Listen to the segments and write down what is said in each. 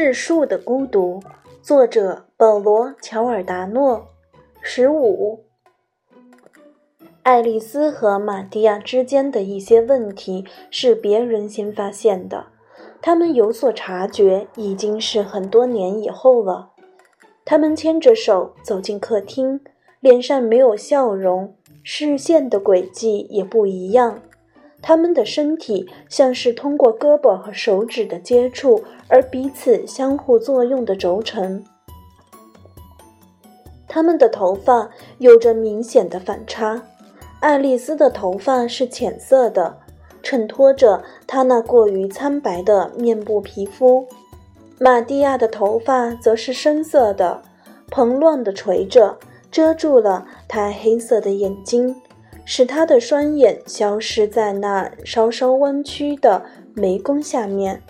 日树的孤独，作者保罗·乔尔达诺。十五，爱丽丝和玛蒂亚之间的一些问题是别人先发现的，他们有所察觉已经是很多年以后了。他们牵着手走进客厅，脸上没有笑容，视线的轨迹也不一样。他们的身体像是通过胳膊和手指的接触而彼此相互作用的轴承。他们的头发有着明显的反差。爱丽丝的头发是浅色的，衬托着她那过于苍白的面部皮肤；玛蒂亚的头发则是深色的，蓬乱地垂着，遮住了她黑色的眼睛。使他的双眼消失在那稍稍弯曲的眉弓下面，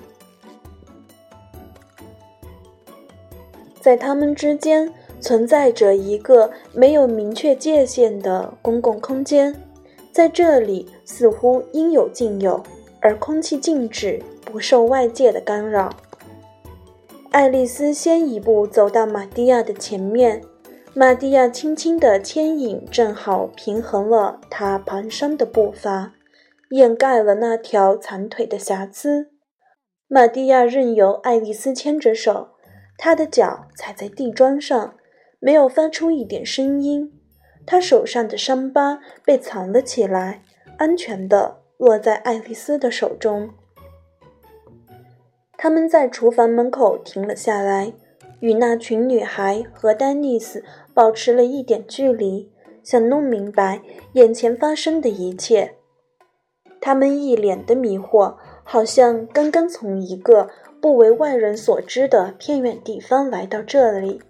在他们之间存在着一个没有明确界限的公共空间，在这里似乎应有尽有，而空气静止，不受外界的干扰。爱丽丝先一步走到玛蒂亚的前面。玛蒂亚轻轻的牵引，正好平衡了她蹒跚的步伐，掩盖了那条残腿的瑕疵。玛蒂亚任由爱丽丝牵着手，她的脚踩在地砖上，没有发出一点声音。她手上的伤疤被藏了起来，安全的落在爱丽丝的手中。他们在厨房门口停了下来。与那群女孩和丹尼斯保持了一点距离，想弄明白眼前发生的一切。他们一脸的迷惑，好像刚刚从一个不为外人所知的偏远地方来到这里。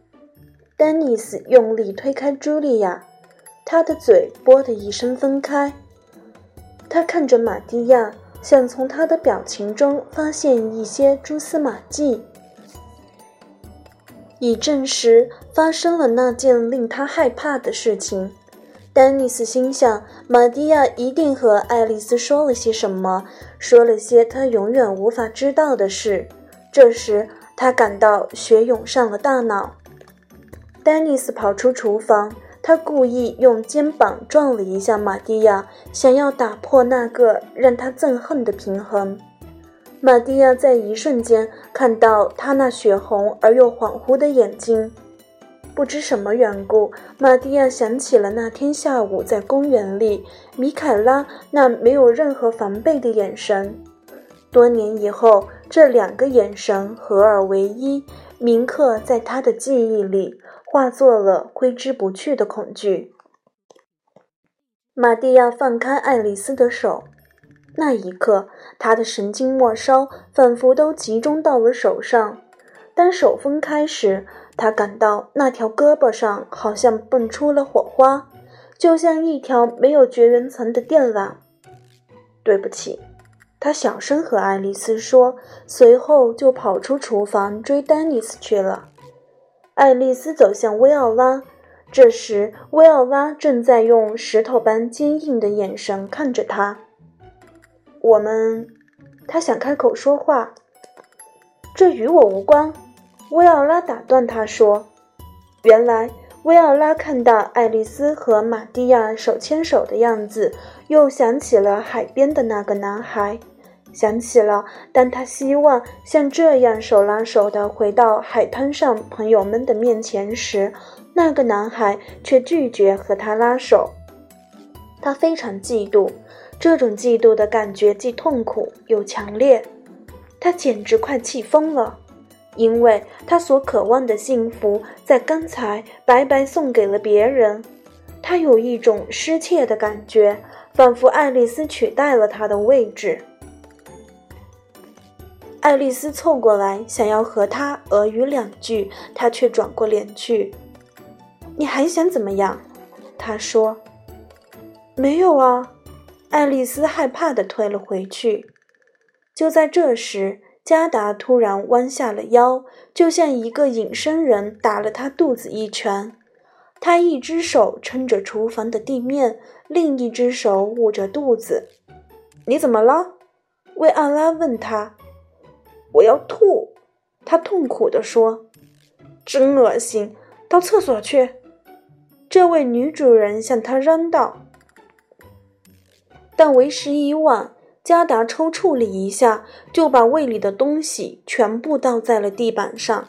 丹尼斯用力推开茱莉亚，他的嘴“啵”的一声分开。他看着玛蒂亚，想从她的表情中发现一些蛛丝马迹。以证实发生了那件令他害怕的事情。丹尼斯心想，玛蒂亚一定和爱丽丝说了些什么，说了些他永远无法知道的事。这时，他感到血涌上了大脑。丹尼斯跑出厨房，他故意用肩膀撞了一下玛蒂亚，想要打破那个让他憎恨的平衡。玛蒂亚在一瞬间看到他那血红而又恍惚的眼睛，不知什么缘故，玛蒂亚想起了那天下午在公园里米凯拉那没有任何防备的眼神。多年以后，这两个眼神合二为一，铭刻在他的记忆里，化作了挥之不去的恐惧。玛蒂亚放开爱丽丝的手。那一刻，他的神经末梢仿佛都集中到了手上。当手分开时，他感到那条胳膊上好像蹦出了火花，就像一条没有绝缘层的电缆。对不起，他小声和爱丽丝说，随后就跑出厨房追丹尼斯去了。爱丽丝走向薇奥拉，这时薇奥拉正在用石头般坚硬的眼神看着他。我们，他想开口说话，这与我无关。薇奥拉打断他说：“原来，薇奥拉看到爱丽丝和玛蒂亚手牵手的样子，又想起了海边的那个男孩，想起了当他希望像这样手拉手的回到海滩上朋友们的面前时，那个男孩却拒绝和他拉手。他非常嫉妒。”这种嫉妒的感觉既痛苦又强烈，他简直快气疯了，因为他所渴望的幸福在刚才白白送给了别人。他有一种失窃的感觉，仿佛爱丽丝取代了他的位置。爱丽丝凑过来想要和他俄语两句，他却转过脸去。“你还想怎么样？”他说。“没有啊。”爱丽丝害怕地退了回去。就在这时，加达突然弯下了腰，就像一个隐身人打了他肚子一拳。他一只手撑着厨房的地面，另一只手捂着肚子。“你怎么了？”维奥拉问他。“我要吐。”她痛苦地说：“真恶心，到厕所去。”这位女主人向她嚷道。但为时已晚，加达抽搐了一下，就把胃里的东西全部倒在了地板上。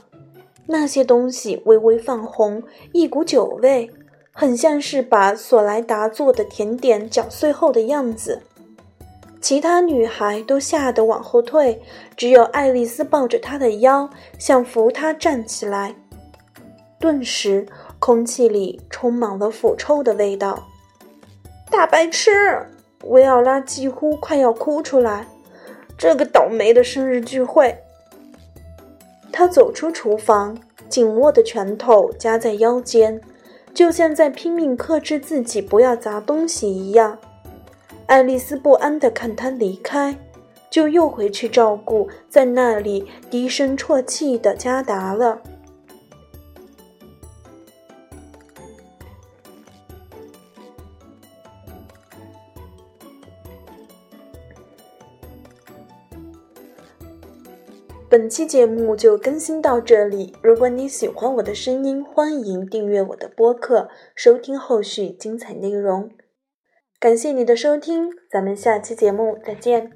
那些东西微微泛红，一股酒味，很像是把索莱达做的甜点搅碎后的样子。其他女孩都吓得往后退，只有爱丽丝抱着她的腰，想扶她站起来。顿时，空气里充满了腐臭的味道。大白痴！维奥拉几乎快要哭出来。这个倒霉的生日聚会。他走出厨房，紧握的拳头夹在腰间，就像在拼命克制自己不要砸东西一样。爱丽丝不安地看他离开，就又回去照顾在那里低声啜泣的加达了。本期节目就更新到这里。如果你喜欢我的声音，欢迎订阅我的播客，收听后续精彩内容。感谢你的收听，咱们下期节目再见。